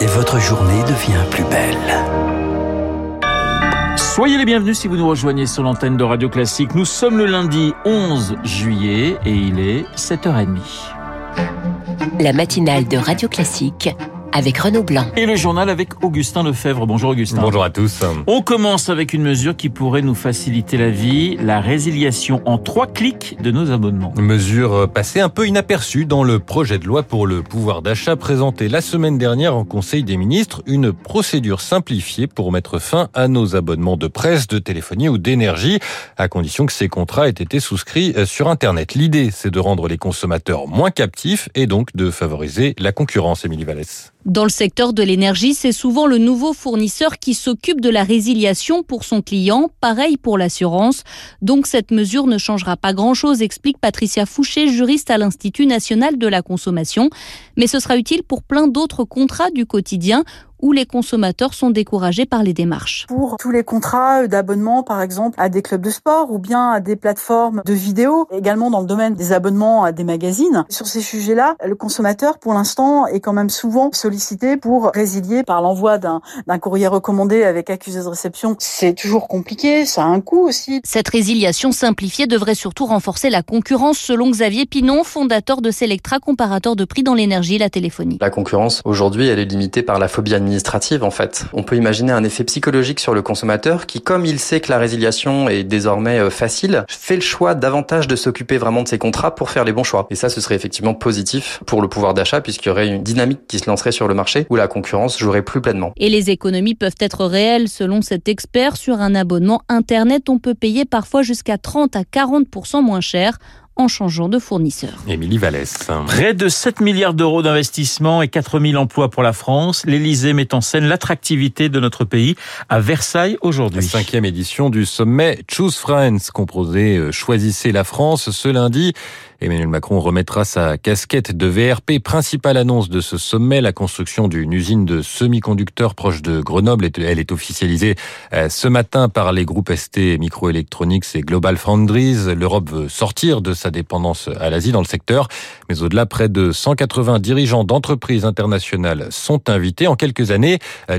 et votre journée devient plus belle. Soyez les bienvenus si vous nous rejoignez sur l'antenne de Radio Classique. Nous sommes le lundi 11 juillet et il est 7h30. La matinale de Radio Classique avec Renaud Blanc. Et le journal avec Augustin Lefebvre. Bonjour Augustin. Bonjour à tous. On commence avec une mesure qui pourrait nous faciliter la vie, la résiliation en trois clics de nos abonnements. Mesure passée un peu inaperçue dans le projet de loi pour le pouvoir d'achat présenté la semaine dernière en Conseil des ministres, une procédure simplifiée pour mettre fin à nos abonnements de presse, de téléphonie ou d'énergie, à condition que ces contrats aient été souscrits sur Internet. L'idée, c'est de rendre les consommateurs moins captifs et donc de favoriser la concurrence, Émilie Vallès. Dans le secteur de l'énergie, c'est souvent le nouveau fournisseur qui s'occupe de la résiliation pour son client, pareil pour l'assurance. Donc cette mesure ne changera pas grand-chose, explique Patricia Fouché, juriste à l'Institut national de la consommation. Mais ce sera utile pour plein d'autres contrats du quotidien où les consommateurs sont découragés par les démarches. Pour tous les contrats d'abonnement, par exemple, à des clubs de sport ou bien à des plateformes de vidéos, également dans le domaine des abonnements à des magazines. Sur ces sujets-là, le consommateur, pour l'instant, est quand même souvent sollicité pour résilier par l'envoi d'un courrier recommandé avec accusé de réception. C'est toujours compliqué, ça a un coût aussi. Cette résiliation simplifiée devrait surtout renforcer la concurrence, selon Xavier Pinon, fondateur de Selectra, comparateur de prix dans l'énergie et la téléphonie. La concurrence, aujourd'hui, elle est limitée par la phobie administrative en fait. On peut imaginer un effet psychologique sur le consommateur qui, comme il sait que la résiliation est désormais euh, facile, fait le choix davantage de s'occuper vraiment de ses contrats pour faire les bons choix. Et ça, ce serait effectivement positif pour le pouvoir d'achat puisqu'il y aurait une dynamique qui se lancerait sur le marché où la concurrence jouerait plus pleinement. Et les économies peuvent être réelles selon cet expert. Sur un abonnement Internet, on peut payer parfois jusqu'à 30 à 40% moins cher en changeant de fournisseur. Émilie Vallès. Près de 7 milliards d'euros d'investissement et 4000 emplois pour la France. L'Elysée met en scène l'attractivité de notre pays à Versailles aujourd'hui. Cinquième édition du sommet Choose France, composé euh, Choisissez la France ce lundi. Emmanuel Macron remettra sa casquette de VRP. Principale annonce de ce sommet, la construction d'une usine de semi-conducteurs proche de Grenoble. Elle est officialisée euh, ce matin par les groupes ST Microelectronics et Global Foundries. L'Europe veut sortir de sa dépendance à l'Asie dans le secteur. Mais au-delà, près de 180 dirigeants d'entreprises internationales sont invités. En quelques années, euh,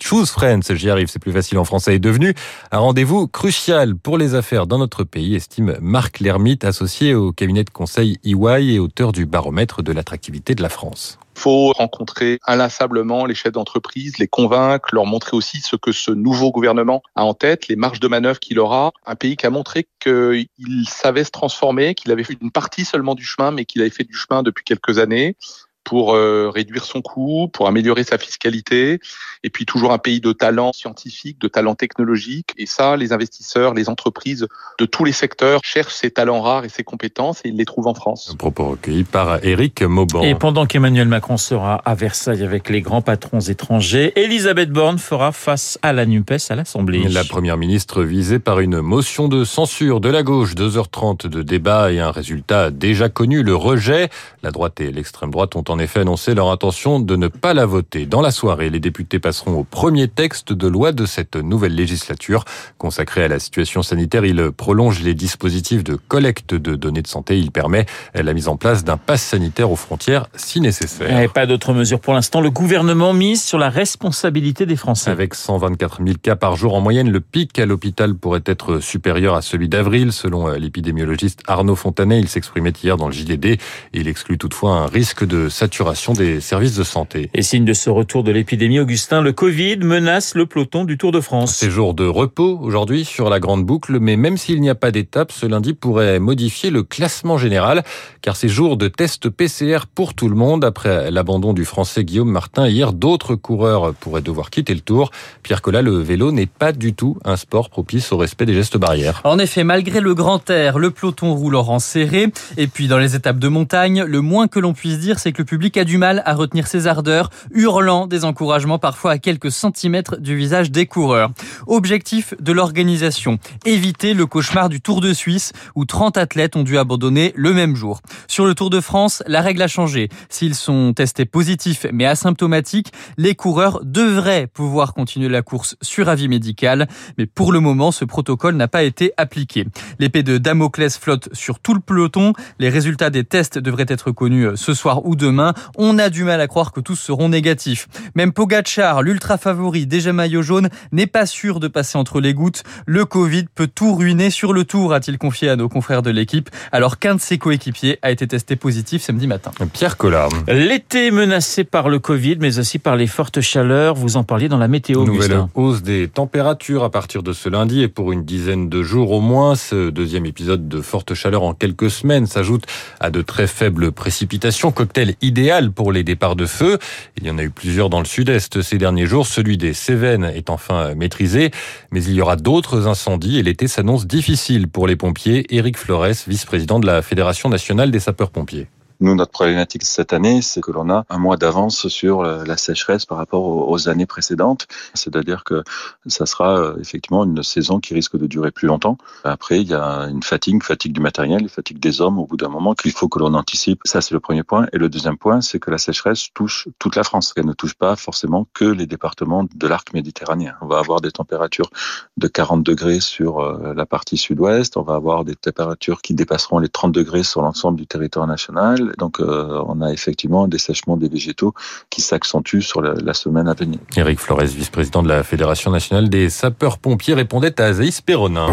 Choose France, j'y arrive, c'est plus facile en français, est devenu un rendez-vous crucial pour les affaires dans notre pays, estime Marc Lermite, associé au cabinet de conseil EY et auteur du baromètre de l'attractivité de la France. Il faut rencontrer inlassablement les chefs d'entreprise, les convaincre, leur montrer aussi ce que ce nouveau gouvernement a en tête, les marges de manœuvre qu'il aura. Un pays qui a montré qu'il savait se transformer, qu'il avait fait une partie seulement du chemin, mais qu'il avait fait du chemin depuis quelques années pour euh, réduire son coût, pour améliorer sa fiscalité, et puis toujours un pays de talent scientifique, de talent technologique. Et ça, les investisseurs, les entreprises de tous les secteurs cherchent ces talents rares et ces compétences, et ils les trouvent en France. Un propos recueilli par Éric Mauban. Et pendant qu'Emmanuel Macron sera à Versailles avec les grands patrons étrangers, Elisabeth Borne fera face à la NUPES à l'Assemblée. La première ministre visée par une motion de censure de la gauche, 2h30 de débat et un résultat déjà connu, le rejet. La droite et l'extrême droite ont en effet annoncé leur intention de ne pas la voter. Dans la soirée, les députés passeront au premier texte de loi de cette nouvelle législature. Consacré à la situation sanitaire, il prolonge les dispositifs de collecte de données de santé. Il permet la mise en place d'un pass sanitaire aux frontières si nécessaire. Et pas d'autres mesures pour l'instant. Le gouvernement mise sur la responsabilité des Français. Avec 124 000 cas par jour en moyenne, le pic à l'hôpital pourrait être supérieur à celui d'avril. Selon l'épidémiologiste Arnaud Fontanet, il s'exprimait hier dans le JDD. Il exclut toutefois un risque de saturation des services de santé. Et signe de ce retour de l'épidémie, Augustin, le Covid menace le peloton du Tour de France. Ces jours de repos aujourd'hui sur la grande boucle, mais même s'il n'y a pas d'étape, ce lundi pourrait modifier le classement général, car ces jours de test PCR pour tout le monde, après l'abandon du français Guillaume Martin hier, d'autres coureurs pourraient devoir quitter le Tour. Pierre Collat, le vélo n'est pas du tout un sport propice au respect des gestes barrières. En effet, malgré le grand air, le peloton roule en serré, et puis dans les étapes de montagne, le moins que l'on puisse dire, c'est que le public a du mal à retenir ses ardeurs, hurlant des encouragements parfois à quelques centimètres du visage des coureurs. Objectif de l'organisation, éviter le cauchemar du Tour de Suisse où 30 athlètes ont dû abandonner le même jour. Sur le Tour de France, la règle a changé. S'ils sont testés positifs mais asymptomatiques, les coureurs devraient pouvoir continuer la course sur avis médical. Mais pour le moment, ce protocole n'a pas été appliqué. L'épée de Damoclès flotte sur tout le peloton. Les résultats des tests devraient être connus ce soir ou demain. Demain. On a du mal à croire que tous seront négatifs. Même Pogachar, l'ultra favori, déjà maillot jaune, n'est pas sûr de passer entre les gouttes. Le Covid peut tout ruiner sur le tour, a-t-il confié à nos confrères de l'équipe, alors qu'un de ses coéquipiers a été testé positif samedi matin. Pierre Collard. L'été menacé par le Covid, mais aussi par les fortes chaleurs. Vous en parliez dans la météo, Nouvelle Augustin. hausse des températures à partir de ce lundi et pour une dizaine de jours au moins. Ce deuxième épisode de forte chaleur en quelques semaines s'ajoute à de très faibles précipitations. Cocktail idéal pour les départs de feu. Il y en a eu plusieurs dans le sud-est ces derniers jours. Celui des Cévennes est enfin maîtrisé. Mais il y aura d'autres incendies et l'été s'annonce difficile pour les pompiers. Éric Flores, vice-président de la Fédération nationale des sapeurs-pompiers. Nous, notre problématique cette année, c'est que l'on a un mois d'avance sur la sécheresse par rapport aux années précédentes. C'est-à-dire que ça sera euh, effectivement une saison qui risque de durer plus longtemps. Après, il y a une fatigue, fatigue du matériel, fatigue des hommes au bout d'un moment qu'il faut que l'on anticipe. Ça, c'est le premier point. Et le deuxième point, c'est que la sécheresse touche toute la France. Elle ne touche pas forcément que les départements de l'arc méditerranéen. On va avoir des températures de 40 degrés sur euh, la partie sud-ouest. On va avoir des températures qui dépasseront les 30 degrés sur l'ensemble du territoire national. Donc, euh, on a effectivement un dessèchement des végétaux qui s'accentue sur la, la, semaine à venir. Éric Flores, vice-président de la Fédération nationale des sapeurs-pompiers, répondait à Azaïs Perronin.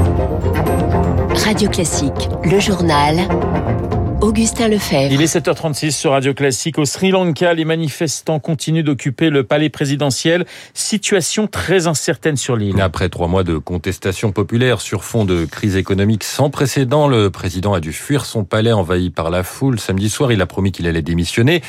Radio Classique, le journal. Augustin Lefebvre. Il est 7h36 sur Radio Classique. Au Sri Lanka, les manifestants continuent d'occuper le palais présidentiel. Situation très incertaine sur l'île. Après trois mois de contestation populaire sur fond de crise économique sans précédent, le président a dû fuir son palais envahi par la foule. Samedi soir, il a promis qu'il allait démissionner.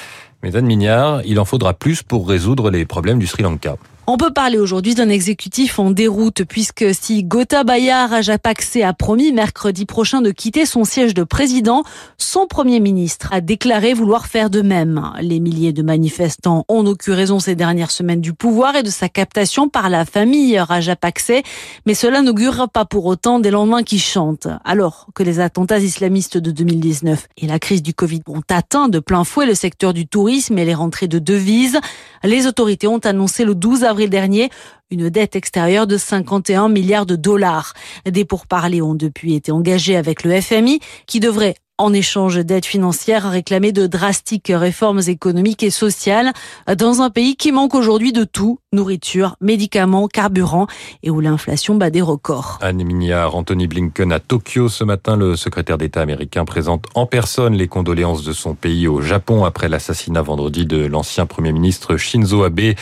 Mais Anne Mignard, il en faudra plus pour résoudre les problèmes du Sri Lanka. On peut parler aujourd'hui d'un exécutif en déroute puisque si Gotabaya Rajapakse a promis mercredi prochain de quitter son siège de président, son premier ministre a déclaré vouloir faire de même. Les milliers de manifestants ont eu raison ces dernières semaines du pouvoir et de sa captation par la famille Rajapakse, mais cela n'augure pas pour autant des lendemains qui chantent. Alors que les attentats islamistes de 2019 et la crise du Covid ont atteint de plein fouet le secteur du tourisme et les rentrées de devises, les autorités ont annoncé le 12 avril dernier une dette extérieure de 51 milliards de dollars. Des pourparlers ont depuis été engagés avec le FMI qui devrait en échange d'aide financière, réclamer de drastiques réformes économiques et sociales dans un pays qui manque aujourd'hui de tout, nourriture, médicaments, carburant et où l'inflation bat des records. Anne Mignard, Anthony Blinken à Tokyo ce matin, le secrétaire d'État américain présente en personne les condoléances de son pays au Japon après l'assassinat vendredi de l'ancien premier ministre Shinzo Abe.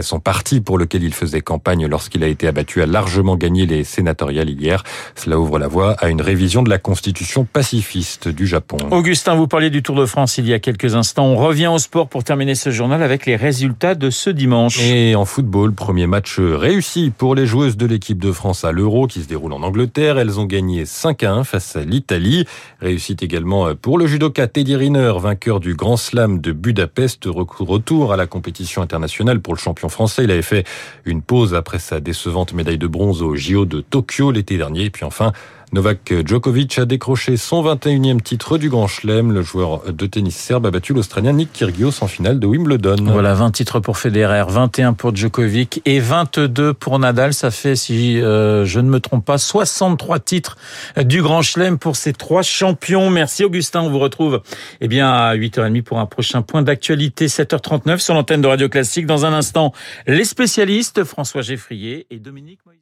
Son parti pour lequel il faisait campagne lorsqu'il a été abattu a largement gagné les sénatoriales hier. Cela ouvre la voie à une révision de la constitution pacifiste du Japon. Augustin, vous parliez du Tour de France il y a quelques instants. On revient au sport pour terminer ce journal avec les résultats de ce dimanche. Et en football, premier match réussi pour les joueuses de l'équipe de France à l'Euro qui se déroule en Angleterre. Elles ont gagné 5 à 1 face à l'Italie. Réussite également pour le judoka Teddy Riner, vainqueur du Grand Slam de Budapest. Retour à la compétition internationale pour le champion français. Il avait fait une pause après sa décevante médaille de bronze au JO de Tokyo l'été dernier. Et puis enfin, Novak Djokovic a décroché son 21e titre du Grand Chelem. Le joueur de tennis serbe a battu l'Australien Nick Kyrgios en finale de Wimbledon. Voilà, 20 titres pour Federer, 21 pour Djokovic et 22 pour Nadal. Ça fait, si euh, je ne me trompe pas, 63 titres du Grand Chelem pour ces trois champions. Merci Augustin, on vous retrouve eh bien, à 8h30 pour un prochain point d'actualité, 7h39 sur l'antenne de Radio Classique. Dans un instant, les spécialistes, François Geffrier et Dominique Moïse.